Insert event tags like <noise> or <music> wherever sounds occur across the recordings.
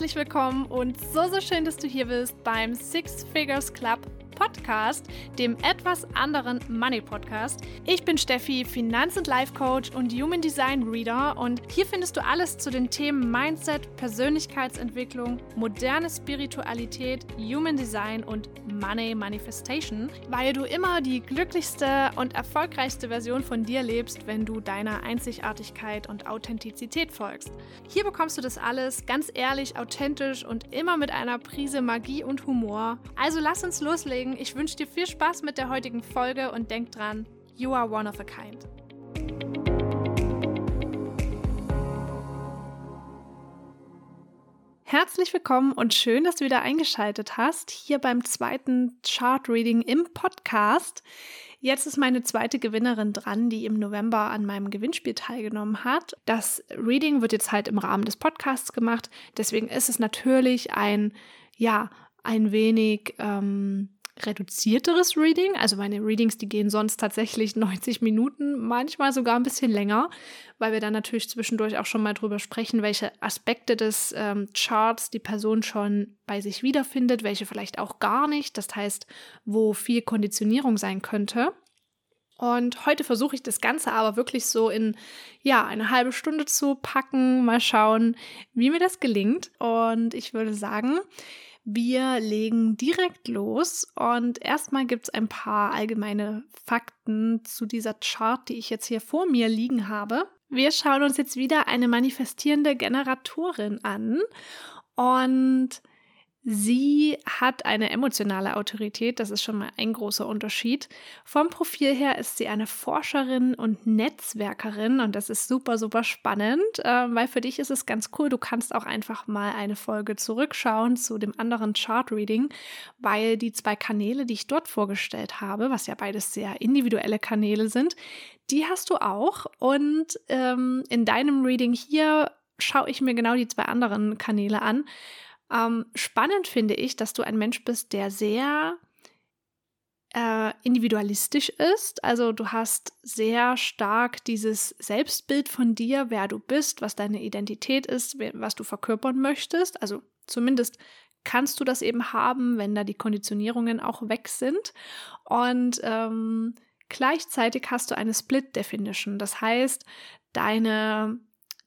herzlich willkommen und so, so schön, dass du hier bist beim Six Figures Club Podcast, dem etwas anderen Money Podcast. Ich bin Steffi, Finanz- und Life Coach und Human Design Reader und hier findest du alles zu den Themen Mindset, Persönlichkeitsentwicklung, moderne Spiritualität, Human Design und Money Manifestation, weil du immer die glücklichste und erfolgreichste Version von dir lebst, wenn du deiner Einzigartigkeit und Authentizität folgst. Hier bekommst du das alles ganz ehrlich, authentisch und immer mit einer Prise Magie und Humor. Also lass uns loslegen sagen, ich wünsche dir viel Spaß mit der heutigen Folge und denk dran, you are one of a kind. Herzlich willkommen und schön, dass du wieder eingeschaltet hast, hier beim zweiten Chart Reading im Podcast. Jetzt ist meine zweite Gewinnerin dran, die im November an meinem Gewinnspiel teilgenommen hat. Das Reading wird jetzt halt im Rahmen des Podcasts gemacht. Deswegen ist es natürlich ein, ja, ein wenig ähm, reduzierteres Reading. Also meine Readings, die gehen sonst tatsächlich <laughs> 90 Minuten, manchmal sogar ein bisschen länger, weil wir dann natürlich zwischendurch auch schon mal drüber sprechen, welche Aspekte des ähm, Charts die Person schon bei sich wiederfindet, welche vielleicht auch gar nicht. Das heißt, wo viel Konditionierung sein könnte. Und heute versuche ich das Ganze aber wirklich so in, ja, eine halbe Stunde zu packen. Mal schauen, wie mir das gelingt. Und ich würde sagen, wir legen direkt los und erstmal gibt es ein paar allgemeine Fakten zu dieser Chart, die ich jetzt hier vor mir liegen habe. Wir schauen uns jetzt wieder eine manifestierende Generatorin an und Sie hat eine emotionale Autorität, das ist schon mal ein großer Unterschied. Vom Profil her ist sie eine Forscherin und Netzwerkerin und das ist super, super spannend, äh, weil für dich ist es ganz cool, du kannst auch einfach mal eine Folge zurückschauen zu dem anderen Chart-Reading, weil die zwei Kanäle, die ich dort vorgestellt habe, was ja beides sehr individuelle Kanäle sind, die hast du auch und ähm, in deinem Reading hier schaue ich mir genau die zwei anderen Kanäle an ähm, spannend finde ich, dass du ein Mensch bist, der sehr äh, individualistisch ist. Also du hast sehr stark dieses Selbstbild von dir, wer du bist, was deine Identität ist, was du verkörpern möchtest. Also zumindest kannst du das eben haben, wenn da die Konditionierungen auch weg sind. Und ähm, gleichzeitig hast du eine Split Definition. Das heißt, deine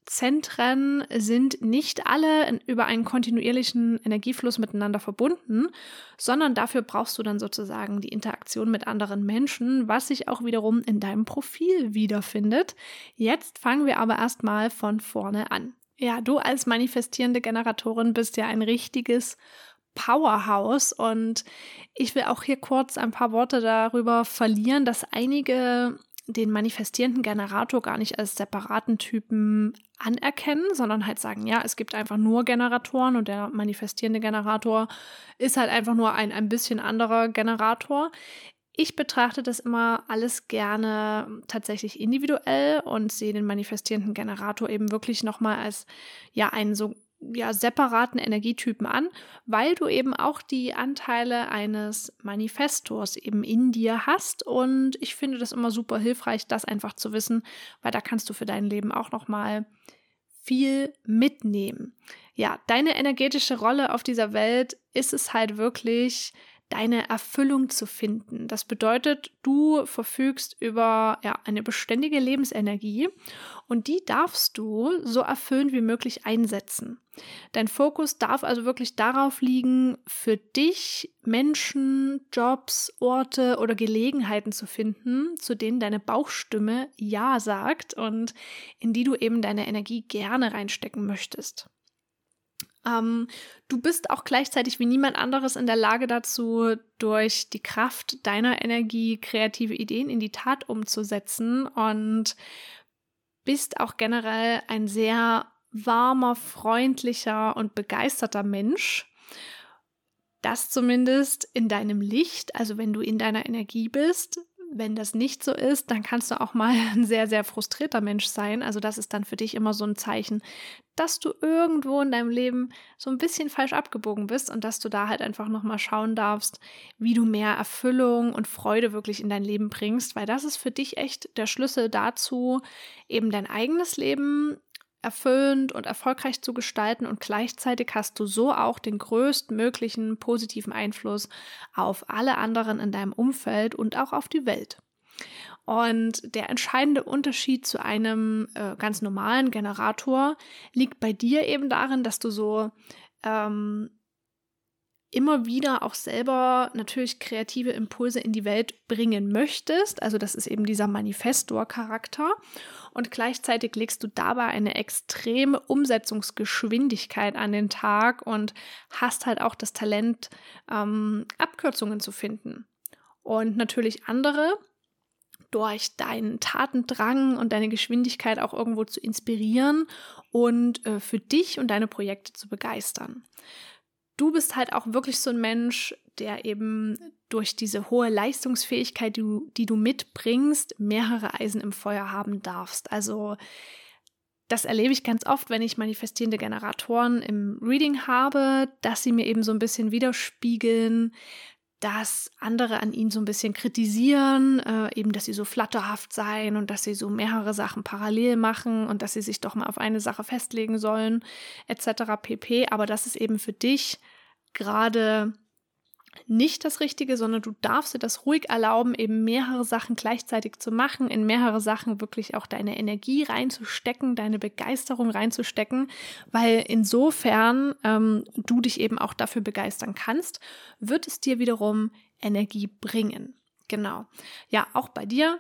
Zentren sind nicht alle über einen kontinuierlichen Energiefluss miteinander verbunden, sondern dafür brauchst du dann sozusagen die Interaktion mit anderen Menschen, was sich auch wiederum in deinem Profil wiederfindet. Jetzt fangen wir aber erstmal von vorne an. Ja, du als manifestierende Generatorin bist ja ein richtiges Powerhouse und ich will auch hier kurz ein paar Worte darüber verlieren, dass einige den manifestierenden Generator gar nicht als separaten Typen anerkennen, sondern halt sagen, ja, es gibt einfach nur Generatoren und der manifestierende Generator ist halt einfach nur ein ein bisschen anderer Generator. Ich betrachte das immer alles gerne tatsächlich individuell und sehe den manifestierenden Generator eben wirklich nochmal als ja einen so ja, separaten Energietypen an, weil du eben auch die Anteile eines Manifestors eben in dir hast. Und ich finde das immer super hilfreich, das einfach zu wissen, weil da kannst du für dein Leben auch nochmal viel mitnehmen. Ja, deine energetische Rolle auf dieser Welt ist es halt wirklich, deine Erfüllung zu finden. Das bedeutet, du verfügst über ja, eine beständige Lebensenergie und die darfst du so erfüllend wie möglich einsetzen. Dein Fokus darf also wirklich darauf liegen, für dich Menschen, Jobs, Orte oder Gelegenheiten zu finden, zu denen deine Bauchstimme Ja sagt und in die du eben deine Energie gerne reinstecken möchtest. Ähm, du bist auch gleichzeitig wie niemand anderes in der Lage dazu, durch die Kraft deiner Energie kreative Ideen in die Tat umzusetzen und bist auch generell ein sehr warmer, freundlicher und begeisterter Mensch. Das zumindest in deinem Licht, also wenn du in deiner Energie bist, wenn das nicht so ist, dann kannst du auch mal <laughs> ein sehr, sehr frustrierter Mensch sein. Also das ist dann für dich immer so ein Zeichen, dass du irgendwo in deinem Leben so ein bisschen falsch abgebogen bist und dass du da halt einfach nochmal schauen darfst, wie du mehr Erfüllung und Freude wirklich in dein Leben bringst, weil das ist für dich echt der Schlüssel dazu, eben dein eigenes Leben erfüllend und erfolgreich zu gestalten und gleichzeitig hast du so auch den größtmöglichen positiven Einfluss auf alle anderen in deinem Umfeld und auch auf die Welt. Und der entscheidende Unterschied zu einem äh, ganz normalen Generator liegt bei dir eben darin, dass du so ähm, immer wieder auch selber natürlich kreative Impulse in die Welt bringen möchtest. Also das ist eben dieser Manifestor-Charakter. Und gleichzeitig legst du dabei eine extreme Umsetzungsgeschwindigkeit an den Tag und hast halt auch das Talent, ähm, Abkürzungen zu finden. Und natürlich andere durch deinen Tatendrang und deine Geschwindigkeit auch irgendwo zu inspirieren und äh, für dich und deine Projekte zu begeistern du bist halt auch wirklich so ein Mensch, der eben durch diese hohe Leistungsfähigkeit, die du, die du mitbringst, mehrere Eisen im Feuer haben darfst. Also das erlebe ich ganz oft, wenn ich manifestierende Generatoren im Reading habe, dass sie mir eben so ein bisschen widerspiegeln, dass andere an ihnen so ein bisschen kritisieren, äh, eben, dass sie so flatterhaft seien und dass sie so mehrere Sachen parallel machen und dass sie sich doch mal auf eine Sache festlegen sollen, etc. pp. Aber das ist eben für dich gerade nicht das Richtige, sondern du darfst dir das ruhig erlauben, eben mehrere Sachen gleichzeitig zu machen, in mehrere Sachen wirklich auch deine Energie reinzustecken, deine Begeisterung reinzustecken, weil insofern ähm, du dich eben auch dafür begeistern kannst, wird es dir wiederum Energie bringen. Genau. Ja, auch bei dir.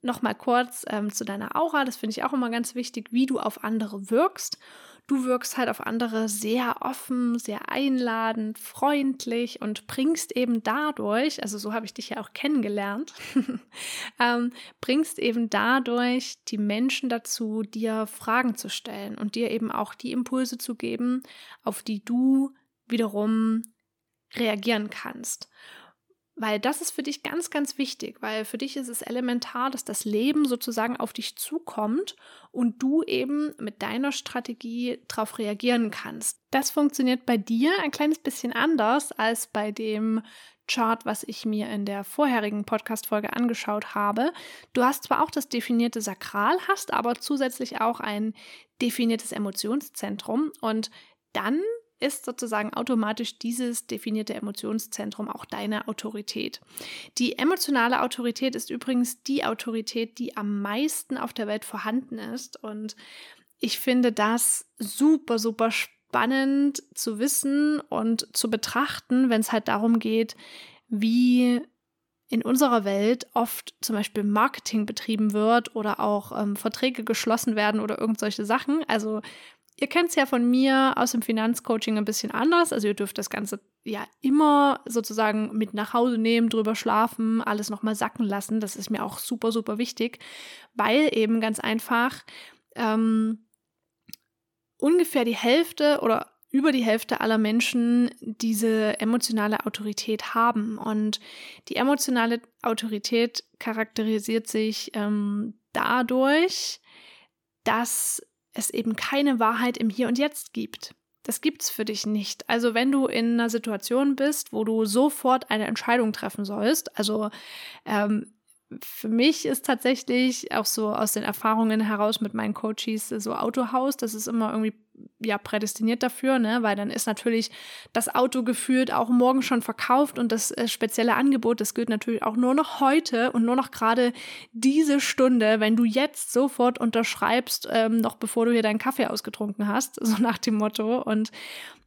Nochmal kurz ähm, zu deiner Aura, das finde ich auch immer ganz wichtig, wie du auf andere wirkst. Du wirkst halt auf andere sehr offen, sehr einladend, freundlich und bringst eben dadurch, also so habe ich dich ja auch kennengelernt, <laughs> ähm, bringst eben dadurch die Menschen dazu, dir Fragen zu stellen und dir eben auch die Impulse zu geben, auf die du wiederum reagieren kannst. Weil das ist für dich ganz, ganz wichtig, weil für dich ist es elementar, dass das Leben sozusagen auf dich zukommt und du eben mit deiner Strategie darauf reagieren kannst. Das funktioniert bei dir ein kleines bisschen anders als bei dem Chart, was ich mir in der vorherigen Podcast-Folge angeschaut habe. Du hast zwar auch das definierte Sakral, hast aber zusätzlich auch ein definiertes Emotionszentrum und dann ist sozusagen automatisch dieses definierte Emotionszentrum auch deine Autorität. Die emotionale Autorität ist übrigens die Autorität, die am meisten auf der Welt vorhanden ist. Und ich finde das super, super spannend zu wissen und zu betrachten, wenn es halt darum geht, wie in unserer Welt oft zum Beispiel Marketing betrieben wird oder auch ähm, Verträge geschlossen werden oder irgendwelche Sachen. Also Ihr kennt es ja von mir aus dem Finanzcoaching ein bisschen anders. Also ihr dürft das Ganze ja immer sozusagen mit nach Hause nehmen, drüber schlafen, alles nochmal sacken lassen. Das ist mir auch super, super wichtig, weil eben ganz einfach ähm, ungefähr die Hälfte oder über die Hälfte aller Menschen diese emotionale Autorität haben. Und die emotionale Autorität charakterisiert sich ähm, dadurch, dass es eben keine Wahrheit im Hier und Jetzt gibt. Das gibt's für dich nicht. Also wenn du in einer Situation bist, wo du sofort eine Entscheidung treffen sollst, also ähm, für mich ist tatsächlich auch so aus den Erfahrungen heraus mit meinen Coaches so Autohaus, das ist immer irgendwie ja prädestiniert dafür, ne, weil dann ist natürlich das Auto gefühlt auch morgen schon verkauft und das äh, spezielle Angebot, das gilt natürlich auch nur noch heute und nur noch gerade diese Stunde, wenn du jetzt sofort unterschreibst, ähm, noch bevor du hier deinen Kaffee ausgetrunken hast, <laughs> so nach dem Motto. Und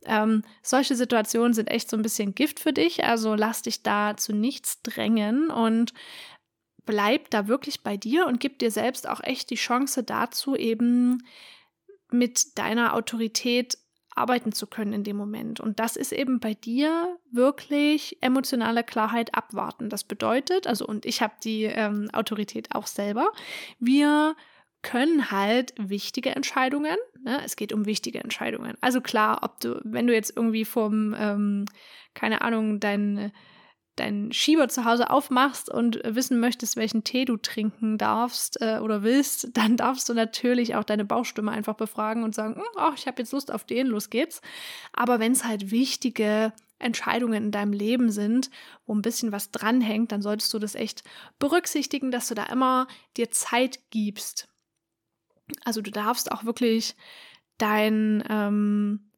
ähm, solche Situationen sind echt so ein bisschen Gift für dich, also lass dich da zu nichts drängen und bleib da wirklich bei dir und gib dir selbst auch echt die Chance dazu, eben mit deiner Autorität arbeiten zu können in dem Moment. Und das ist eben bei dir wirklich emotionale Klarheit abwarten. Das bedeutet, also und ich habe die ähm, Autorität auch selber, wir können halt wichtige Entscheidungen, ne? es geht um wichtige Entscheidungen. Also klar, ob du, wenn du jetzt irgendwie vom, ähm, keine Ahnung, dein deinen Schieber zu Hause aufmachst und wissen möchtest, welchen Tee du trinken darfst äh, oder willst, <laughs> dann darfst du natürlich auch deine Bauchstimme einfach befragen und sagen, oh, ich habe jetzt Lust auf den, los geht's. Aber wenn es halt wichtige Entscheidungen in deinem Leben sind, wo ein bisschen was dranhängt, dann solltest du das echt berücksichtigen, dass du da immer dir Zeit gibst. Also du darfst auch wirklich dein ähm,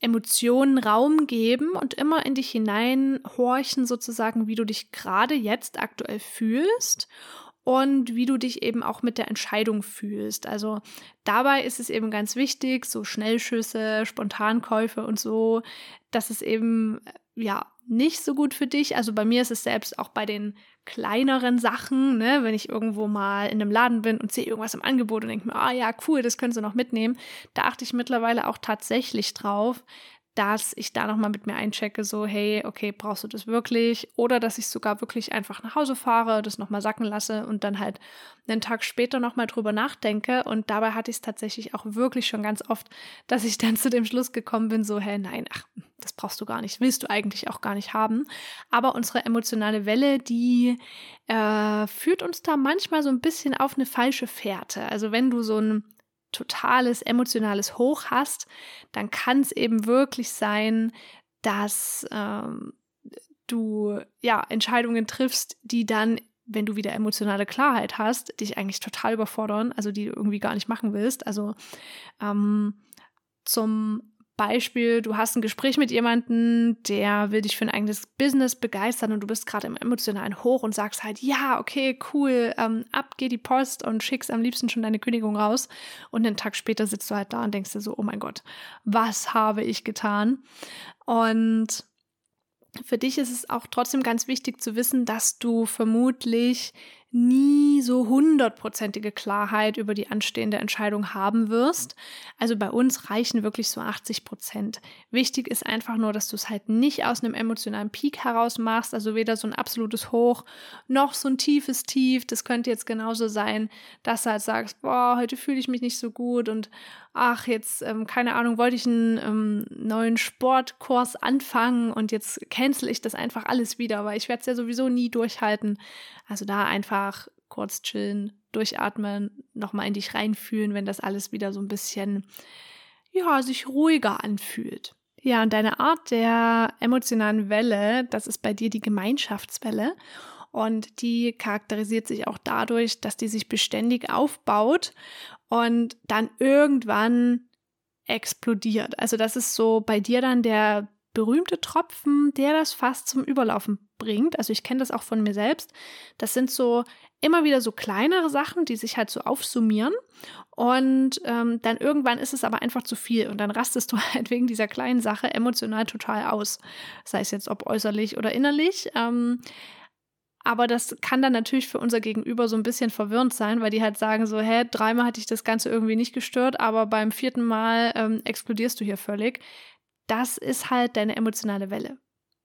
Emotionen Raum geben und immer in dich hineinhorchen, sozusagen, wie du dich gerade jetzt aktuell fühlst und wie du dich eben auch mit der Entscheidung fühlst. Also dabei ist es eben ganz wichtig, so Schnellschüsse, Spontankäufe und so, dass es eben ja nicht so gut für dich. Also bei mir ist es selbst auch bei den kleineren Sachen, ne, wenn ich irgendwo mal in einem Laden bin und sehe irgendwas im Angebot und denke mir, ah ja, cool, das können sie noch mitnehmen, da achte ich mittlerweile auch tatsächlich drauf, dass ich da nochmal mit mir einchecke, so, hey, okay, brauchst du das wirklich? Oder dass ich sogar wirklich einfach nach Hause fahre, das nochmal sacken lasse und dann halt einen Tag später nochmal drüber nachdenke. Und dabei hatte ich es tatsächlich auch wirklich schon ganz oft, dass ich dann zu dem Schluss gekommen bin, so, hey, nein, ach, das brauchst du gar nicht, willst du eigentlich auch gar nicht haben. Aber unsere emotionale Welle, die äh, führt uns da manchmal so ein bisschen auf eine falsche Fährte. Also wenn du so ein totales emotionales Hoch hast, dann kann es eben wirklich sein, dass ähm, du ja Entscheidungen triffst, die dann, wenn du wieder emotionale Klarheit hast, dich eigentlich total überfordern, also die du irgendwie gar nicht machen willst. Also ähm, zum Beispiel, du hast ein Gespräch mit jemandem, der will dich für ein eigenes Business begeistern und du bist gerade im emotionalen Hoch und sagst halt, ja, okay, cool, ähm, ab geht die Post und schickst am liebsten schon deine Kündigung raus. Und einen Tag später sitzt du halt da und denkst dir so, oh mein Gott, was habe ich getan? Und für dich ist es auch trotzdem ganz wichtig zu wissen, dass du vermutlich nie so hundertprozentige Klarheit über die anstehende Entscheidung haben wirst. Also bei uns reichen wirklich so 80 Prozent. Wichtig ist einfach nur, dass du es halt nicht aus einem emotionalen Peak heraus machst, also weder so ein absolutes Hoch noch so ein tiefes Tief. Das könnte jetzt genauso sein, dass du halt sagst, boah, heute fühle ich mich nicht so gut und ach, jetzt, ähm, keine Ahnung, wollte ich einen ähm, neuen Sportkurs anfangen und jetzt cancel ich das einfach alles wieder, weil ich werde es ja sowieso nie durchhalten. Also da einfach kurz chillen, durchatmen, nochmal in dich reinfühlen, wenn das alles wieder so ein bisschen, ja, sich ruhiger anfühlt. Ja, und deine Art der emotionalen Welle, das ist bei dir die Gemeinschaftswelle. Und die charakterisiert sich auch dadurch, dass die sich beständig aufbaut und dann irgendwann explodiert. Also das ist so bei dir dann der berühmte Tropfen, der das fast zum Überlaufen bringt. Also ich kenne das auch von mir selbst. Das sind so immer wieder so kleinere Sachen, die sich halt so aufsummieren. Und ähm, dann irgendwann ist es aber einfach zu viel. Und dann rastest du <laughs> halt wegen dieser kleinen Sache emotional total aus. Sei es jetzt ob äußerlich oder innerlich. Ähm, aber das kann dann natürlich für unser Gegenüber so ein bisschen verwirrend sein, weil die halt sagen so, hä, dreimal hatte ich das Ganze irgendwie nicht gestört, aber beim vierten Mal ähm, explodierst du hier völlig. Das ist halt deine emotionale Welle.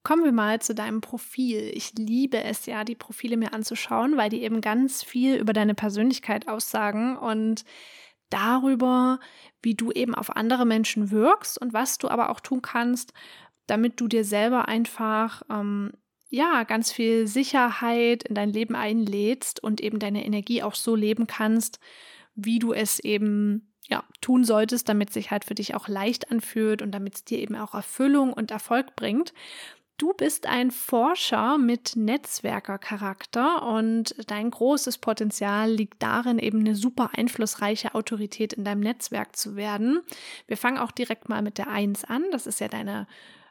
Kommen wir mal zu deinem Profil. Ich liebe es ja, die Profile mir anzuschauen, weil die eben ganz viel über deine Persönlichkeit aussagen und darüber, wie du eben auf andere Menschen wirkst und was du aber auch tun kannst, damit du dir selber einfach ähm, ja, ganz viel Sicherheit in dein Leben einlädst und eben deine Energie auch so leben kannst, wie du es eben ja, tun solltest, damit sich halt für dich auch leicht anfühlt und damit es dir eben auch Erfüllung und Erfolg bringt. Du bist ein Forscher mit Netzwerkercharakter und dein großes Potenzial liegt darin, eben eine super einflussreiche Autorität in deinem Netzwerk zu werden. Wir fangen auch direkt mal mit der Eins an. Das ist ja deine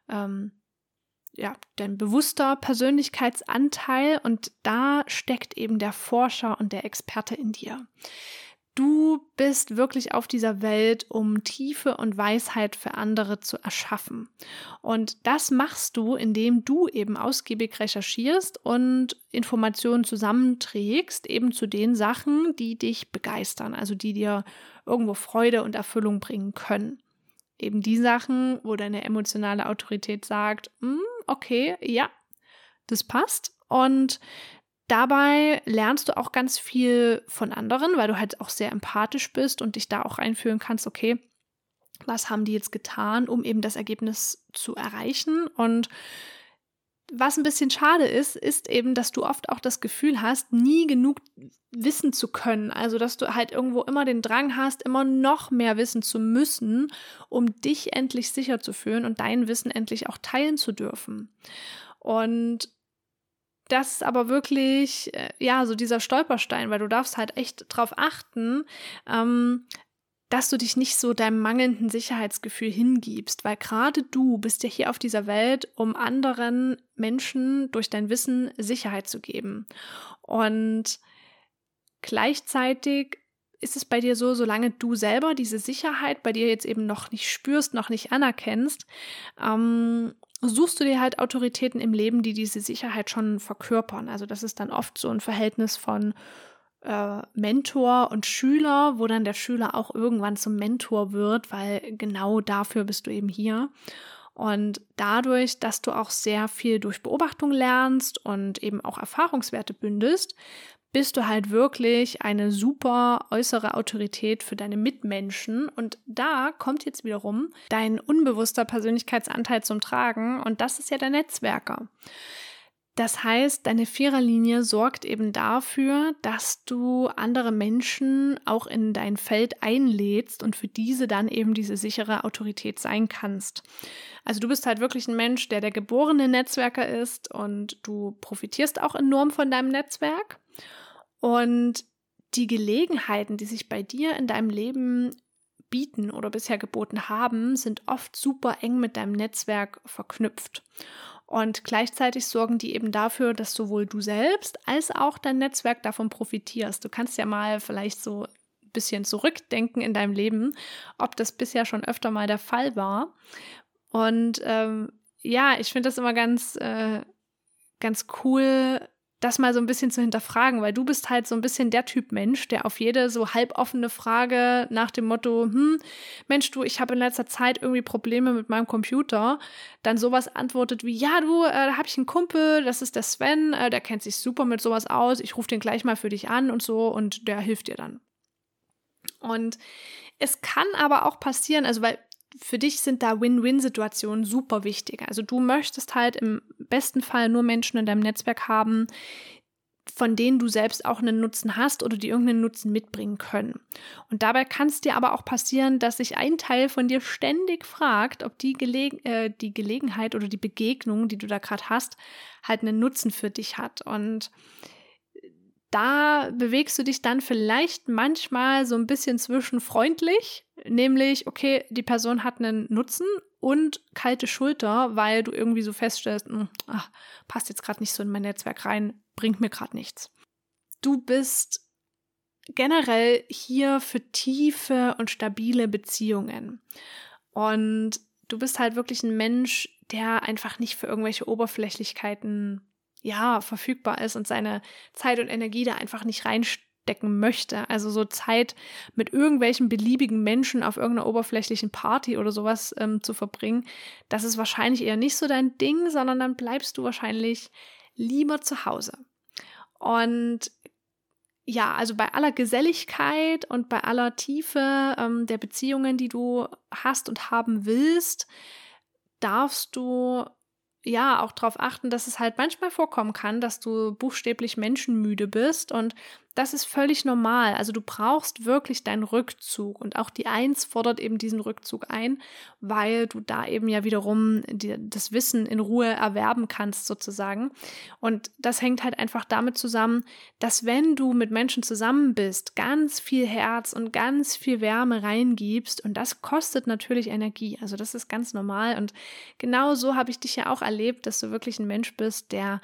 ähm, ja, dein bewusster Persönlichkeitsanteil und da steckt eben der Forscher und der Experte in dir. Du bist wirklich auf dieser Welt, um Tiefe und Weisheit für andere zu erschaffen. Und das machst du, indem du eben ausgiebig recherchierst und Informationen zusammenträgst, eben zu den Sachen, die dich begeistern, also die dir irgendwo Freude und Erfüllung bringen können. Eben die Sachen, wo deine emotionale Autorität sagt, hm, okay, ja, das passt. Und dabei lernst du auch ganz viel von anderen, weil du halt auch sehr empathisch bist und dich da auch einfühlen kannst, okay, was haben die jetzt getan, um eben das Ergebnis zu erreichen? Und was ein bisschen schade ist, ist eben, dass du oft auch das Gefühl hast, nie genug wissen zu können. Also, dass du halt irgendwo immer den Drang hast, immer noch mehr wissen zu müssen, um dich endlich sicher zu fühlen und dein Wissen endlich auch teilen zu dürfen. Und das ist aber wirklich, äh, ja, so dieser Stolperstein, weil du darfst halt echt drauf achten, ähm, dass du dich nicht so deinem mangelnden Sicherheitsgefühl hingibst, weil gerade du bist ja hier auf dieser Welt, um anderen Menschen durch dein Wissen Sicherheit zu geben. Und gleichzeitig ist es bei dir so, solange du selber diese Sicherheit bei dir jetzt eben noch nicht spürst, noch nicht anerkennst, ähm, suchst du dir halt Autoritäten im Leben, die diese Sicherheit schon verkörpern. Also das ist dann oft so ein Verhältnis von äh, Mentor und Schüler, wo dann der Schüler auch irgendwann zum Mentor wird, weil genau dafür bist du eben hier. Und dadurch, dass du auch sehr viel durch Beobachtung lernst und eben auch Erfahrungswerte bündelst, bist du halt wirklich eine super äußere Autorität für deine Mitmenschen. Und da kommt jetzt wiederum dein unbewusster Persönlichkeitsanteil zum Tragen. Und das ist ja der Netzwerker. Das heißt, deine Viererlinie sorgt eben dafür, dass du andere Menschen auch in dein Feld einlädst und für diese dann eben diese sichere Autorität sein kannst. Also du bist halt wirklich ein Mensch, der der geborene Netzwerker ist und du profitierst auch enorm von deinem Netzwerk. Und die Gelegenheiten, die sich bei dir in deinem Leben bieten oder bisher geboten haben, sind oft super eng mit deinem Netzwerk verknüpft. Und gleichzeitig sorgen die eben dafür, dass sowohl du selbst als auch dein Netzwerk davon profitierst. Du kannst ja mal vielleicht so ein bisschen zurückdenken in deinem Leben, ob das bisher schon öfter mal der Fall war. Und ähm, ja, ich finde das immer ganz, äh, ganz cool, das mal so ein bisschen zu hinterfragen, weil du bist halt so ein bisschen der Typ Mensch, der auf jede so halboffene Frage nach dem Motto, hm, Mensch, du, ich habe in letzter Zeit irgendwie Probleme mit meinem Computer, dann sowas antwortet wie, ja, du, äh, da habe ich einen Kumpel, das ist der Sven, äh, der kennt sich super mit sowas aus, ich rufe den gleich mal für dich an und so und der hilft dir dann. Und es kann aber auch passieren, also weil für dich sind da Win-Win-Situationen super wichtig. Also du möchtest halt im besten Fall nur Menschen in deinem Netzwerk haben, von denen du selbst auch einen Nutzen hast oder die irgendeinen Nutzen mitbringen können. Und dabei kann es dir aber auch passieren, dass sich ein Teil von dir ständig fragt, ob die, Geleg äh, die Gelegenheit oder die Begegnung, die du da gerade hast, halt einen Nutzen für dich hat. Und da bewegst du dich dann vielleicht manchmal so ein bisschen zwischen freundlich, nämlich, okay, die Person hat einen Nutzen und kalte Schulter, weil du irgendwie so feststellst, hm, ach, passt jetzt gerade nicht so in mein Netzwerk rein, bringt mir gerade nichts. Du bist generell hier für tiefe und stabile Beziehungen. Und du bist halt wirklich ein Mensch, der einfach nicht für irgendwelche Oberflächlichkeiten ja, verfügbar ist und seine Zeit und Energie da einfach nicht reinstecken möchte. Also so Zeit mit irgendwelchen beliebigen Menschen auf irgendeiner oberflächlichen Party oder sowas ähm, zu verbringen, das ist wahrscheinlich eher nicht so dein Ding, sondern dann bleibst du wahrscheinlich lieber zu Hause. Und ja, also bei aller Geselligkeit und bei aller Tiefe ähm, der Beziehungen, die du hast und haben willst, darfst du ja auch darauf achten, dass es halt manchmal vorkommen kann, dass du buchstäblich menschenmüde bist und das ist völlig normal. Also du brauchst wirklich deinen Rückzug und auch die Eins fordert eben diesen Rückzug ein, weil du da eben ja wiederum die, das Wissen in Ruhe erwerben kannst sozusagen. Und das hängt halt einfach damit zusammen, dass wenn du mit Menschen zusammen bist, ganz viel Herz und ganz viel Wärme reingibst und das kostet natürlich Energie. Also das ist ganz normal und genau so habe ich dich ja auch erlebt, dass du wirklich ein Mensch bist, der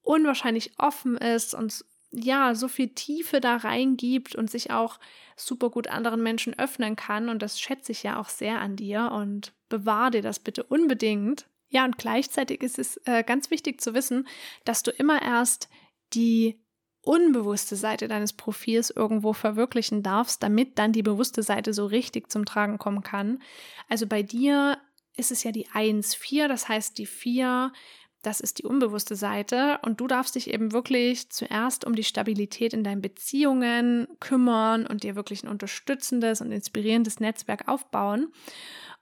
unwahrscheinlich offen ist und ja, so viel Tiefe da reingibt und sich auch super gut anderen Menschen öffnen kann. Und das schätze ich ja auch sehr an dir und bewahr dir das bitte unbedingt. Ja, und gleichzeitig ist es äh, ganz wichtig zu wissen, dass du immer erst die unbewusste Seite deines Profils irgendwo verwirklichen darfst, damit dann die bewusste Seite so richtig zum Tragen kommen kann. Also bei dir ist es ja die 1-4, das heißt die 4 das ist die unbewusste Seite. Und du darfst dich eben wirklich zuerst um die Stabilität in deinen Beziehungen kümmern und dir wirklich ein unterstützendes und inspirierendes Netzwerk aufbauen.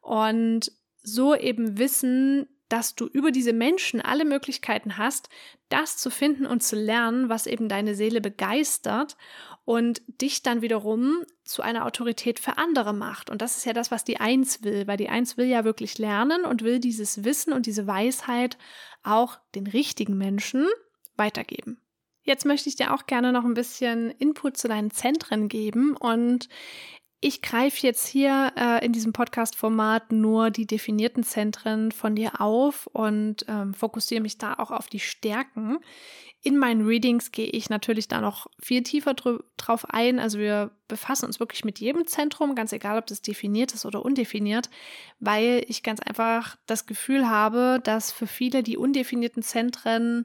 Und so eben wissen, dass du über diese Menschen alle Möglichkeiten hast, das zu finden und zu lernen, was eben deine Seele begeistert und dich dann wiederum zu einer Autorität für andere macht. Und das ist ja das, was die Eins will, weil die Eins will ja wirklich lernen und will dieses Wissen und diese Weisheit auch den richtigen Menschen weitergeben. Jetzt möchte ich dir auch gerne noch ein bisschen Input zu deinen Zentren geben und ich greife jetzt hier äh, in diesem Podcast-Format nur die definierten Zentren von dir auf und ähm, fokussiere mich da auch auf die Stärken. In meinen Readings gehe ich natürlich da noch viel tiefer drauf ein. Also wir befassen uns wirklich mit jedem Zentrum, ganz egal, ob das definiert ist oder undefiniert, weil ich ganz einfach das Gefühl habe, dass für viele die undefinierten Zentren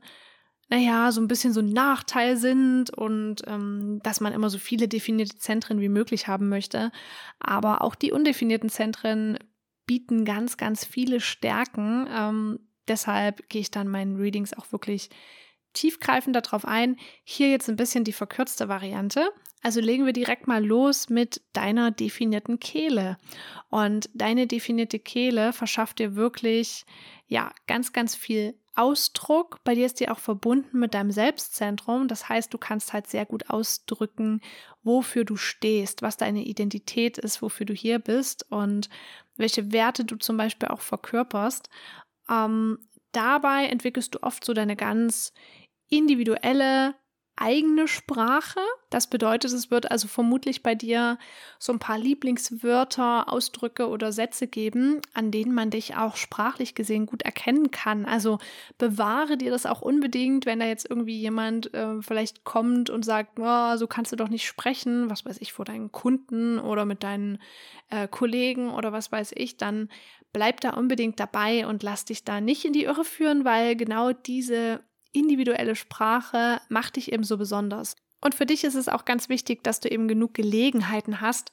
naja, so ein bisschen so ein Nachteil sind und ähm, dass man immer so viele definierte Zentren wie möglich haben möchte. Aber auch die undefinierten Zentren bieten ganz, ganz viele Stärken. Ähm, deshalb gehe ich dann meinen Readings auch wirklich tiefgreifend darauf ein. Hier jetzt ein bisschen die verkürzte Variante. Also legen wir direkt mal los mit deiner definierten Kehle. Und deine definierte Kehle verschafft dir wirklich, ja, ganz, ganz viel Ausdruck. Bei dir ist die auch verbunden mit deinem Selbstzentrum. Das heißt, du kannst halt sehr gut ausdrücken, wofür du stehst, was deine Identität ist, wofür du hier bist und welche Werte du zum Beispiel auch verkörperst. Ähm, dabei entwickelst du oft so deine ganz individuelle eigene Sprache. Das bedeutet, es wird also vermutlich bei dir so ein paar Lieblingswörter, Ausdrücke oder Sätze geben, an denen man dich auch sprachlich gesehen gut erkennen kann. Also bewahre dir das auch unbedingt, wenn da jetzt irgendwie jemand äh, vielleicht kommt und sagt, oh, so kannst du doch nicht sprechen, was weiß ich, vor deinen Kunden oder mit deinen äh, Kollegen oder was weiß ich, dann bleib da unbedingt dabei und lass dich da nicht in die Irre führen, weil genau diese individuelle Sprache macht dich eben so besonders. Und für dich ist es auch ganz wichtig, dass du eben genug Gelegenheiten hast,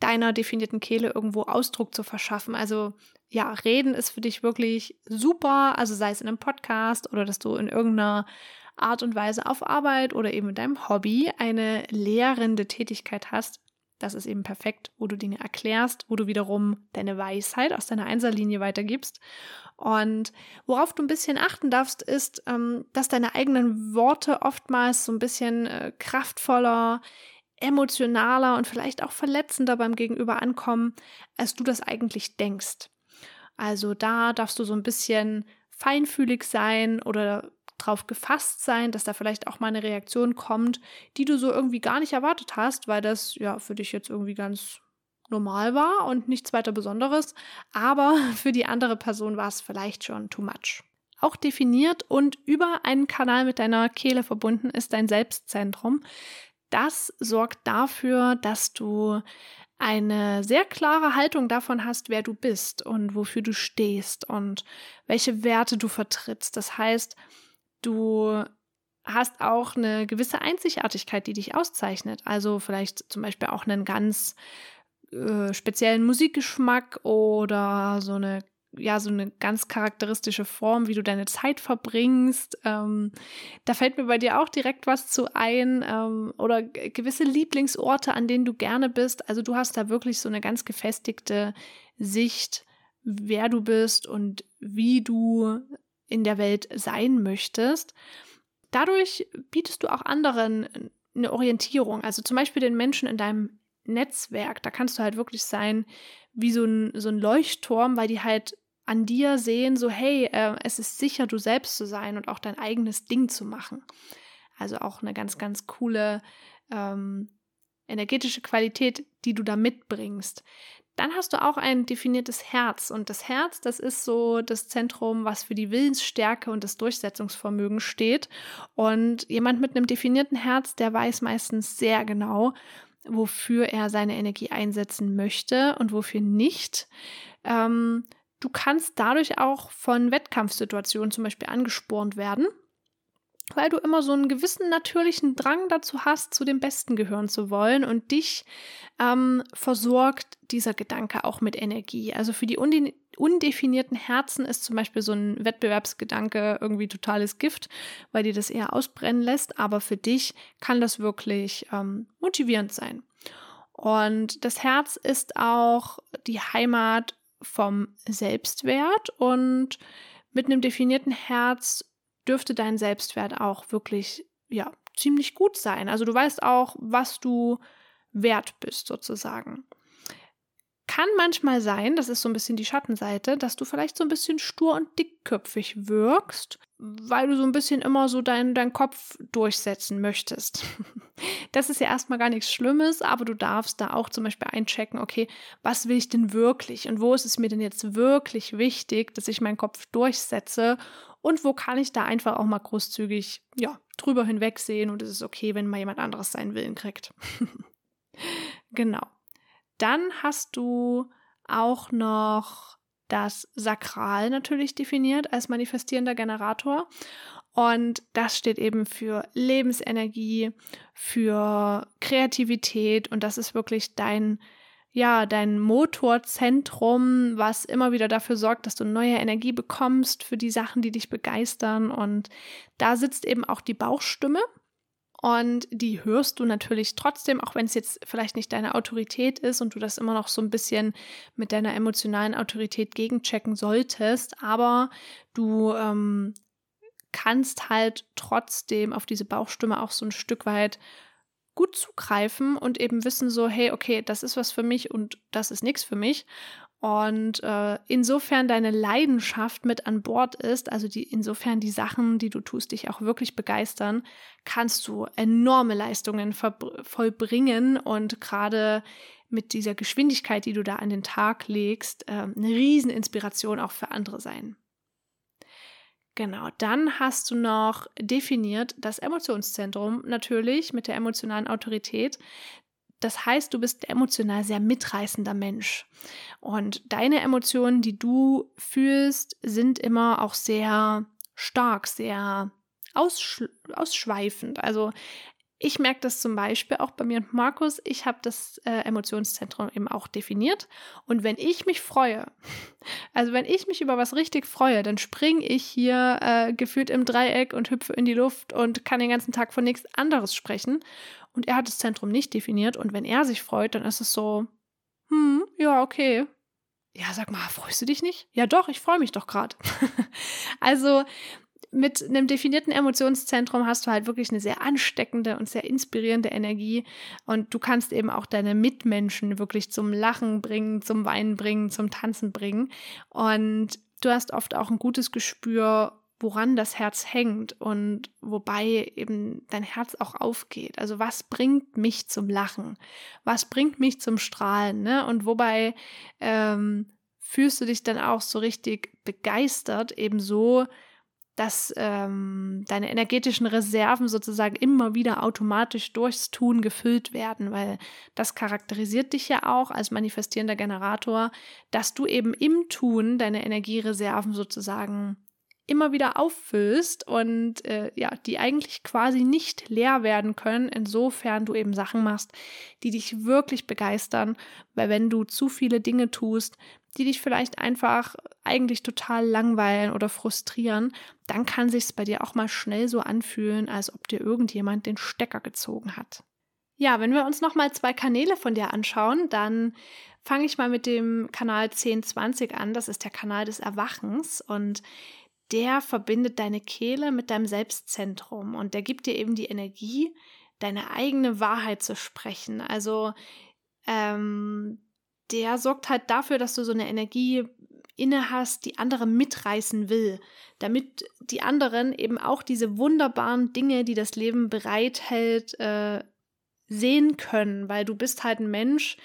deiner definierten Kehle irgendwo Ausdruck zu verschaffen. Also ja, reden ist für dich wirklich super, also sei es in einem Podcast oder dass du in irgendeiner Art und Weise auf Arbeit oder eben in deinem Hobby eine lehrende Tätigkeit hast. Das ist eben perfekt, wo du Dinge erklärst, wo du wiederum deine Weisheit aus deiner Einserlinie weitergibst. Und worauf du ein bisschen achten darfst, ist, ähm, dass deine eigenen Worte oftmals so ein bisschen äh, kraftvoller, emotionaler und vielleicht auch verletzender beim Gegenüber ankommen, als du das eigentlich denkst. Also da darfst du so ein bisschen feinfühlig sein oder drauf gefasst sein, dass da vielleicht auch mal eine Reaktion kommt, die du so irgendwie gar nicht erwartet hast, weil das ja für dich jetzt irgendwie ganz normal war und nichts weiter Besonderes, aber <laughs> für die andere Person war es vielleicht schon too much. Auch definiert und über einen Kanal mit deiner Kehle verbunden ist dein Selbstzentrum. Das sorgt dafür, dass du eine sehr klare Haltung davon hast, wer du bist und wofür du stehst und welche Werte du vertrittst. Das heißt, Du hast auch eine gewisse Einzigartigkeit, die dich auszeichnet. Also vielleicht zum Beispiel auch einen ganz äh, speziellen Musikgeschmack oder so eine ja, so eine ganz charakteristische Form, wie du deine Zeit verbringst. Ähm, da fällt mir bei dir auch direkt was zu ein ähm, oder gewisse Lieblingsorte, an denen du gerne bist. Also du hast da wirklich so eine ganz gefestigte Sicht, wer du bist und wie du in der Welt sein möchtest. Dadurch bietest du auch anderen eine Orientierung, also zum Beispiel den Menschen in deinem Netzwerk. Da kannst du halt wirklich sein wie so ein, so ein Leuchtturm, weil die halt an dir sehen, so hey, äh, es ist sicher, du selbst zu sein und auch dein eigenes Ding zu machen. Also auch eine ganz, ganz coole ähm, energetische Qualität, die du da mitbringst. Dann hast du auch ein definiertes Herz. Und das Herz, das ist so das Zentrum, was für die Willensstärke und das Durchsetzungsvermögen steht. Und jemand mit einem definierten Herz, der weiß meistens sehr genau, wofür er seine Energie einsetzen möchte und wofür nicht. Ähm, du kannst dadurch auch von Wettkampfsituationen zum Beispiel angespornt werden weil du immer so einen gewissen natürlichen Drang dazu hast, zu dem Besten gehören zu wollen und dich ähm, versorgt dieser Gedanke auch mit Energie. Also für die unde undefinierten Herzen ist zum Beispiel so ein Wettbewerbsgedanke irgendwie totales Gift, weil dir das eher ausbrennen lässt, aber für dich kann das wirklich ähm, motivierend sein. Und das Herz ist auch die Heimat vom Selbstwert und mit einem definierten Herz dürfte dein Selbstwert auch wirklich, ja, ziemlich gut sein. Also du weißt auch, was du wert bist, sozusagen. kann manchmal sein, das ist so ein bisschen die Schattenseite, dass du vielleicht so ein bisschen stur und dickköpfig wirkst, weil du so ein bisschen immer so deinen dein Kopf durchsetzen möchtest. <laughs> Das ist ja erstmal gar nichts Schlimmes, aber du darfst da auch zum Beispiel einchecken, okay, was will ich denn wirklich und wo ist es mir denn jetzt wirklich wichtig, dass ich meinen Kopf durchsetze und wo kann ich da einfach auch mal großzügig, ja, drüber hinwegsehen und es ist okay, wenn mal jemand anderes seinen Willen kriegt. <laughs> genau. Dann hast du auch noch das Sakral natürlich definiert als manifestierender Generator. Und das steht eben für Lebensenergie, für Kreativität und das ist wirklich dein, ja, dein Motorzentrum, was immer wieder dafür sorgt, dass du neue Energie bekommst für die Sachen, die dich begeistern. Und da sitzt eben auch die Bauchstimme. Und die hörst du natürlich trotzdem, auch wenn es jetzt vielleicht nicht deine Autorität ist und du das immer noch so ein bisschen mit deiner emotionalen Autorität gegenchecken solltest. Aber du ähm, kannst halt trotzdem auf diese Bauchstimme auch so ein Stück weit gut zugreifen und eben wissen so, hey, okay, das ist was für mich und das ist nichts für mich. Und äh, insofern deine Leidenschaft mit an Bord ist, also die, insofern die Sachen, die du tust, dich auch wirklich begeistern, kannst du enorme Leistungen vollbringen und gerade mit dieser Geschwindigkeit, die du da an den Tag legst, äh, eine Rieseninspiration auch für andere sein. Genau, dann hast du noch definiert das Emotionszentrum natürlich mit der emotionalen Autorität. Das heißt, du bist emotional sehr mitreißender Mensch. Und deine Emotionen, die du fühlst, sind immer auch sehr stark, sehr aussch ausschweifend. Also ich merke das zum Beispiel auch bei mir und Markus. Ich habe das äh, Emotionszentrum eben auch definiert. Und wenn ich mich freue, <laughs> also wenn ich mich über was richtig freue, dann springe ich hier äh, gefühlt im Dreieck und hüpfe in die Luft und kann den ganzen Tag von nichts anderes sprechen. Und er hat das Zentrum nicht definiert. Und wenn er sich freut, dann ist es so, hm, ja, okay. Ja, sag mal, freust du dich nicht? Ja, doch, ich freue mich doch gerade. <laughs> also mit einem definierten Emotionszentrum hast du halt wirklich eine sehr ansteckende und sehr inspirierende Energie und du kannst eben auch deine Mitmenschen wirklich zum Lachen bringen, zum Weinen bringen, zum Tanzen bringen und du hast oft auch ein gutes Gespür, woran das Herz hängt und wobei eben dein Herz auch aufgeht. Also was bringt mich zum Lachen? Was bringt mich zum Strahlen? Ne? Und wobei ähm, fühlst du dich dann auch so richtig begeistert, eben so, dass ähm, deine energetischen Reserven sozusagen immer wieder automatisch durchs Tun gefüllt werden, weil das charakterisiert dich ja auch als manifestierender Generator, dass du eben im Tun deine Energiereserven sozusagen immer wieder auffüllst und äh, ja, die eigentlich quasi nicht leer werden können, insofern du eben Sachen machst, die dich wirklich begeistern, weil wenn du zu viele Dinge tust, die dich vielleicht einfach eigentlich total langweilen oder frustrieren, dann kann sich's bei dir auch mal schnell so anfühlen, als ob dir irgendjemand den Stecker gezogen hat. Ja, wenn wir uns noch mal zwei Kanäle von dir anschauen, dann fange ich mal mit dem Kanal 1020 an. Das ist der Kanal des Erwachens und der verbindet deine Kehle mit deinem Selbstzentrum und der gibt dir eben die Energie, deine eigene Wahrheit zu sprechen. Also ähm, der sorgt halt dafür, dass du so eine Energie inne hast, die andere mitreißen will, damit die anderen eben auch diese wunderbaren Dinge, die das Leben bereithält, äh, sehen können, weil du bist halt ein Mensch,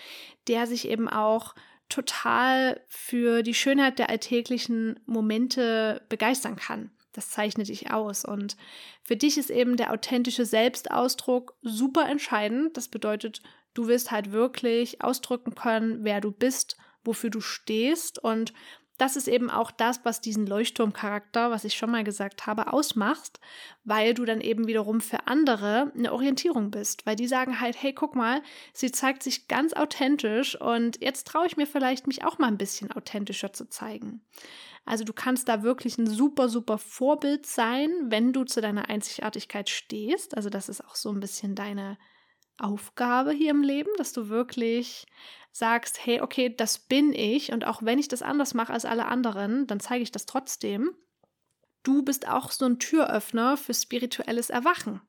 der sich eben auch total für die Schönheit der alltäglichen Momente begeistern kann. Das zeichnet dich aus. Und für dich ist eben der authentische Selbstausdruck super entscheidend. Das bedeutet, Du willst halt wirklich ausdrücken können, wer du bist, wofür du stehst. Und das ist eben auch das, was diesen Leuchtturmcharakter, was ich schon mal gesagt habe, ausmacht, weil du dann eben wiederum für andere eine Orientierung bist, weil die sagen halt, hey, guck mal, sie zeigt sich ganz authentisch und jetzt traue ich mir vielleicht, mich auch mal ein bisschen authentischer zu zeigen. Also du kannst da wirklich ein super, super Vorbild sein, wenn du zu deiner Einzigartigkeit stehst. Also das ist auch so ein bisschen deine Aufgabe hier im Leben, dass du wirklich sagst, hey, okay, das bin ich und auch wenn ich das anders mache als alle anderen, dann zeige ich das trotzdem. Du bist auch so ein Türöffner für spirituelles Erwachen.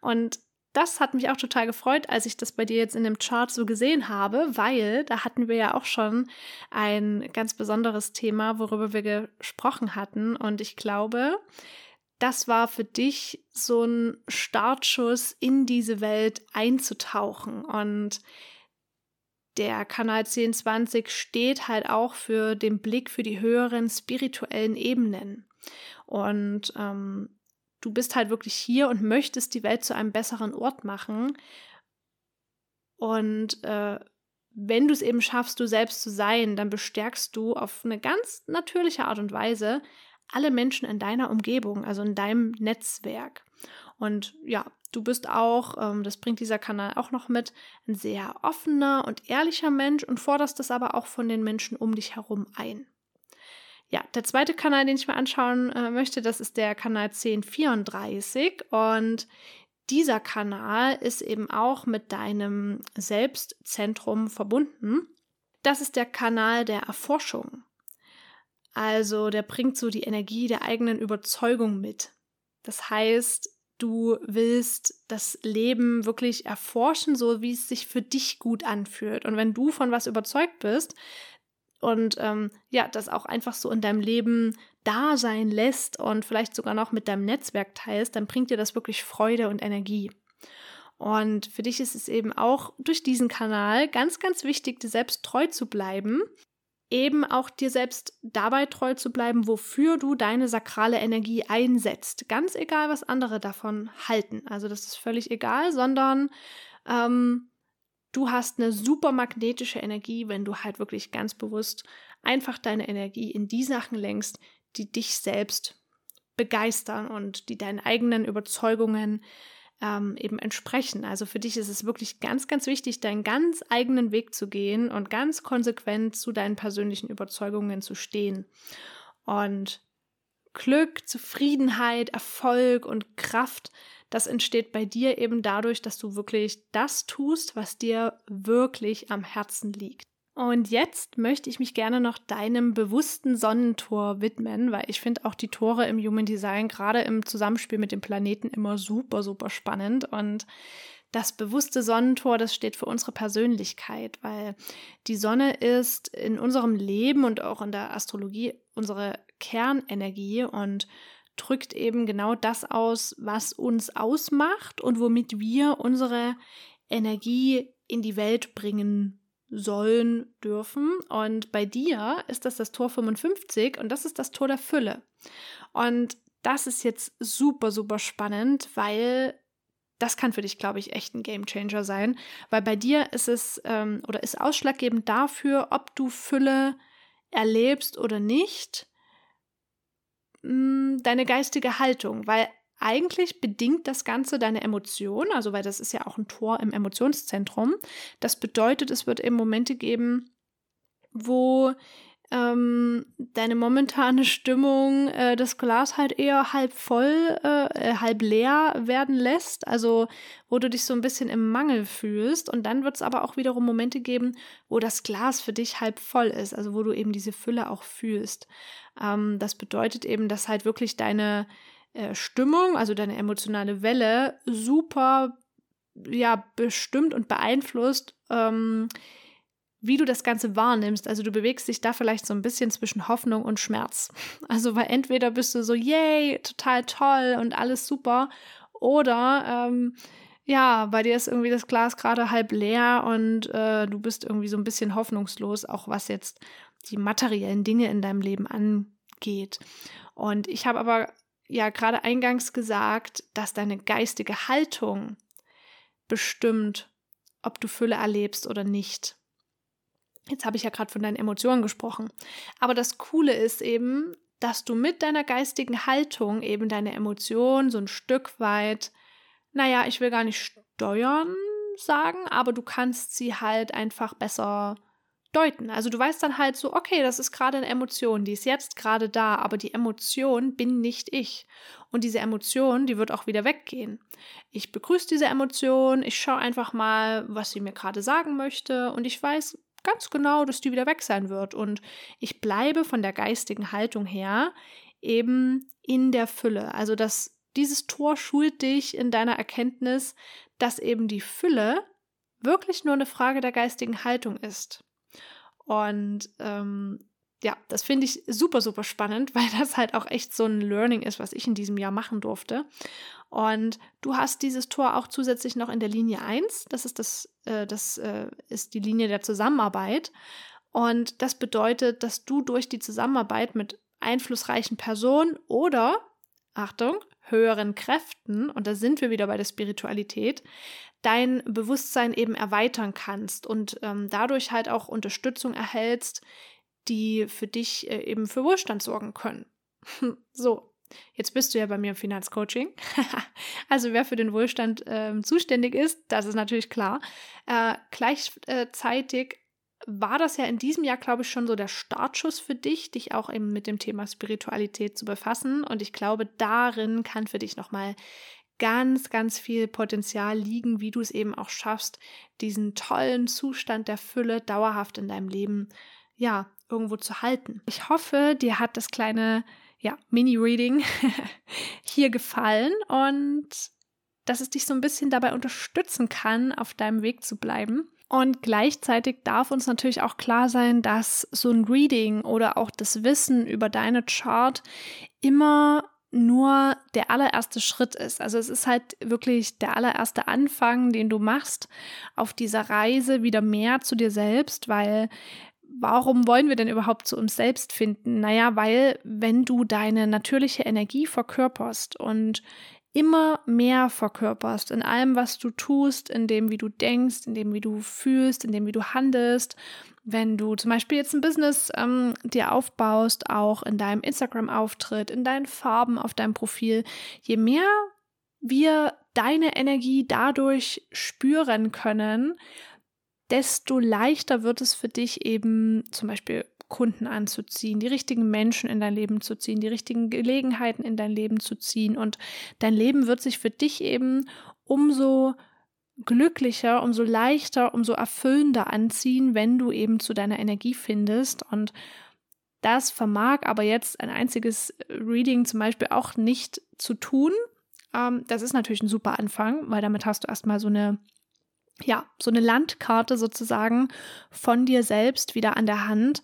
Und das hat mich auch total gefreut, als ich das bei dir jetzt in dem Chart so gesehen habe, weil da hatten wir ja auch schon ein ganz besonderes Thema, worüber wir gesprochen hatten. Und ich glaube, das war für dich so ein Startschuss in diese Welt einzutauchen. Und der Kanal 1020 steht halt auch für den Blick für die höheren spirituellen Ebenen. Und ähm, du bist halt wirklich hier und möchtest die Welt zu einem besseren Ort machen. Und äh, wenn du es eben schaffst, du selbst zu sein, dann bestärkst du auf eine ganz natürliche Art und Weise alle Menschen in deiner Umgebung, also in deinem Netzwerk. Und ja, du bist auch, ähm, das bringt dieser Kanal auch noch mit, ein sehr offener und ehrlicher Mensch und forderst das aber auch von den Menschen um dich herum ein. Ja, der zweite Kanal, den ich mir anschauen äh, möchte, das ist der Kanal 1034 und dieser Kanal ist eben auch mit deinem Selbstzentrum verbunden. Das ist der Kanal der Erforschung. Also der bringt so die Energie der eigenen Überzeugung mit. Das heißt, du willst das Leben wirklich erforschen, so wie es sich für dich gut anfühlt. Und wenn du von was überzeugt bist und ähm, ja, das auch einfach so in deinem Leben da sein lässt und vielleicht sogar noch mit deinem Netzwerk teilst, dann bringt dir das wirklich Freude und Energie. Und für dich ist es eben auch durch diesen Kanal ganz, ganz wichtig, dir selbst treu zu bleiben eben auch dir selbst dabei treu zu bleiben, wofür du deine sakrale Energie einsetzt. Ganz egal, was andere davon halten. Also das ist völlig egal, sondern ähm, du hast eine super magnetische Energie, wenn du halt wirklich ganz bewusst einfach deine Energie in die Sachen lenkst, die dich selbst begeistern und die deinen eigenen Überzeugungen ähm, eben entsprechen. Also für dich ist es wirklich ganz, ganz wichtig, deinen ganz eigenen Weg zu gehen und ganz konsequent zu deinen persönlichen Überzeugungen zu stehen. Und Glück, Zufriedenheit, Erfolg und Kraft, das entsteht bei dir eben dadurch, dass du wirklich das tust, was dir wirklich am Herzen liegt. Und jetzt möchte ich mich gerne noch deinem bewussten Sonnentor widmen, weil ich finde auch die Tore im Human Design gerade im Zusammenspiel mit dem Planeten immer super, super spannend. Und das bewusste Sonnentor, das steht für unsere Persönlichkeit, weil die Sonne ist in unserem Leben und auch in der Astrologie unsere Kernenergie und drückt eben genau das aus, was uns ausmacht und womit wir unsere Energie in die Welt bringen sollen dürfen. Und bei dir ist das das Tor 55 und das ist das Tor der Fülle. Und das ist jetzt super, super spannend, weil das kann für dich, glaube ich, echt ein Game Changer sein, weil bei dir ist es ähm, oder ist ausschlaggebend dafür, ob du Fülle erlebst oder nicht, mh, mm, deine geistige Haltung, weil eigentlich bedingt das Ganze deine Emotion, also weil das ist ja auch ein Tor im Emotionszentrum. Das bedeutet, es wird eben Momente geben, wo ähm, deine momentane Stimmung äh, das Glas halt eher halb voll, äh, äh, halb leer werden lässt, also wo du dich so ein bisschen im Mangel fühlst. Und dann wird es aber auch wiederum Momente geben, wo das Glas für dich halb voll ist, also wo du eben diese Fülle auch fühlst. Ähm, das bedeutet eben, dass halt wirklich deine äh, Stimmung, also deine emotionale Welle, super ja, bestimmt und beeinflusst, ähm, wie du das Ganze wahrnimmst. Also du bewegst dich da vielleicht so ein bisschen zwischen Hoffnung und Schmerz. <laughs> Also weil entweder bist du so, yay, total toll und alles super, oder ähm, ja, bei dir ist irgendwie das Glas gerade halb leer und äh, du bist irgendwie so ein bisschen hoffnungslos, auch was jetzt die materiellen Dinge in deinem Leben angeht. Und ich habe aber ja gerade eingangs gesagt, dass deine geistige Haltung bestimmt, ob du Fülle erlebst oder nicht. Jetzt habe ich ja gerade von deinen Emotionen gesprochen. Aber das Coole ist eben, dass du mit deiner geistigen Haltung eben deine Emotionen so ein Stück weit, naja, ich will gar nicht steuern sagen, aber du kannst sie halt einfach besser deuten. Also du weißt dann halt so, okay, das ist gerade eine Emotion, die ist jetzt gerade da, aber die Emotion bin nicht ich. Und diese Emotion, die wird auch wieder weggehen. Ich begrüße diese Emotion, ich schaue einfach mal, was sie mir gerade sagen möchte und ich weiß ganz genau, dass die wieder weg sein wird. Und ich bleibe von der geistigen Haltung her eben in der Fülle. Also das dieses Tor schult dich in deiner Erkenntnis, dass eben die Fülle wirklich nur eine Frage der geistigen Haltung ist. Und ähm, ja, das finde ich super, super spannend, <laughs> weil das halt auch echt so ein Learning ist, was ich in diesem Jahr machen durfte. Und du hast dieses Tor auch zusätzlich noch in der Linie 1. Das ist das, äh, das äh, ist die Linie der Zusammenarbeit. Und das bedeutet, dass du durch die Zusammenarbeit mit einflussreichen Personen oder, Achtung, höheren Kräften, und da sind wir wieder bei der Spiritualität, dein Bewusstsein eben erweitern kannst und ähm, dadurch halt auch Unterstützung erhältst, die für dich äh, eben für Wohlstand sorgen können. <laughs> so, Jetzt bist du ja bei mir im Finanzcoaching. <laughs> also wer für den Wohlstand äh, zuständig ist, das ist natürlich klar. Äh, gleichzeitig war das ja in diesem Jahr, glaube ich, schon so der Startschuss für dich, dich auch eben mit dem Thema Spiritualität zu befassen. Und ich glaube, darin kann für dich nochmal ganz, ganz viel Potenzial liegen, wie du es eben auch schaffst, diesen tollen Zustand der Fülle dauerhaft in deinem Leben, ja, irgendwo zu halten. Ich hoffe, dir hat das kleine, ja, Mini-Reading <laughs> hier gefallen und dass es dich so ein bisschen dabei unterstützen kann, auf deinem Weg zu bleiben. Und gleichzeitig darf uns natürlich auch klar sein, dass so ein Reading oder auch das Wissen über deine Chart immer nur der allererste Schritt ist. Also es ist halt wirklich der allererste Anfang, den du machst auf dieser Reise wieder mehr zu dir selbst, weil warum wollen wir denn überhaupt zu uns selbst finden? Naja, weil wenn du deine natürliche Energie verkörperst und immer mehr verkörperst in allem, was du tust, in dem, wie du denkst, in dem, wie du fühlst, in dem, wie du handelst. Wenn du zum Beispiel jetzt ein Business ähm, dir aufbaust, auch in deinem Instagram-Auftritt, in deinen Farben auf deinem Profil, je mehr wir deine Energie dadurch spüren können, desto leichter wird es für dich eben zum Beispiel Kunden anzuziehen, die richtigen Menschen in dein Leben zu ziehen, die richtigen Gelegenheiten in dein Leben zu ziehen. Und dein Leben wird sich für dich eben umso glücklicher, umso leichter, umso erfüllender anziehen, wenn du eben zu deiner Energie findest. Und das vermag aber jetzt ein einziges Reading zum Beispiel auch nicht zu tun. Ähm, das ist natürlich ein super Anfang, weil damit hast du erstmal so eine ja, so eine Landkarte sozusagen von dir selbst wieder an der Hand.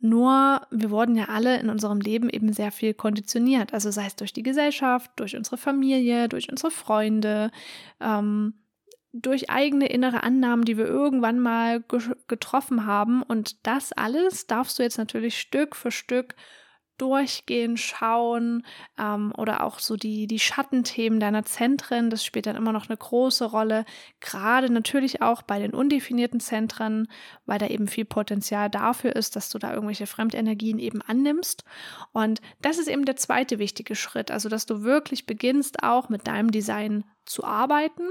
Nur wir wurden ja alle in unserem Leben eben sehr viel konditioniert. Also sei es durch die Gesellschaft, durch unsere Familie, durch unsere Freunde, ähm, durch eigene innere Annahmen, die wir irgendwann mal ge getroffen haben. Und das alles darfst du jetzt natürlich Stück für Stück durchgehen, schauen ähm, oder auch so die, die Schattenthemen deiner Zentren, das spielt dann immer noch eine große Rolle, gerade natürlich auch bei den undefinierten Zentren, weil da eben viel Potenzial dafür ist, dass du da irgendwelche Fremdenergien eben annimmst. Und das ist eben der zweite wichtige Schritt, also dass du wirklich beginnst auch mit deinem Design zu arbeiten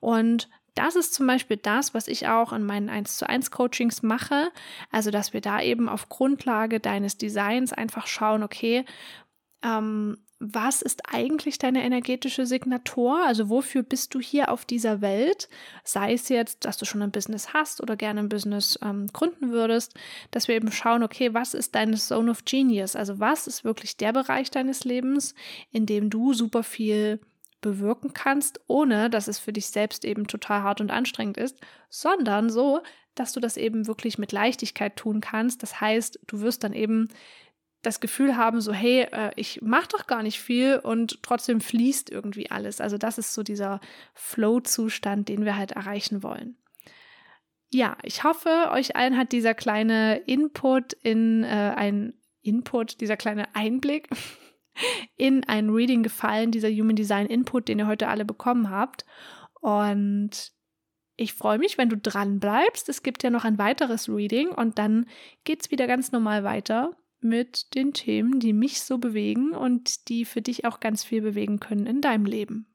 und das ist zum Beispiel das, was ich auch in meinen 1 zu 1 Coachings mache. Also, dass wir da eben auf Grundlage deines Designs einfach schauen, okay, ähm, was ist eigentlich deine energetische Signatur? Also wofür bist du hier auf dieser Welt? Sei es jetzt, dass du schon ein Business hast oder gerne ein Business ähm, gründen würdest, dass wir eben schauen, okay, was ist deine Zone of Genius? Also was ist wirklich der Bereich deines Lebens, in dem du super viel bewirken kannst, ohne dass es für dich selbst eben total hart und anstrengend ist, sondern so, dass du das eben wirklich mit Leichtigkeit tun kannst. Das heißt, du wirst dann eben das Gefühl haben, so, hey, äh, ich mache doch gar nicht viel und trotzdem fließt irgendwie alles. Also das ist so dieser Flow-Zustand, den wir halt erreichen wollen. Ja, ich hoffe, euch allen hat dieser kleine Input in äh, ein Input, dieser kleine Einblick in ein Reading gefallen, dieser Human Design Input, den ihr heute alle bekommen habt. Und ich freue mich, wenn du dran bleibst. Es gibt ja noch ein weiteres Reading und dann geht es wieder ganz normal weiter mit den Themen, die mich so bewegen und die für dich auch ganz viel bewegen können in deinem Leben.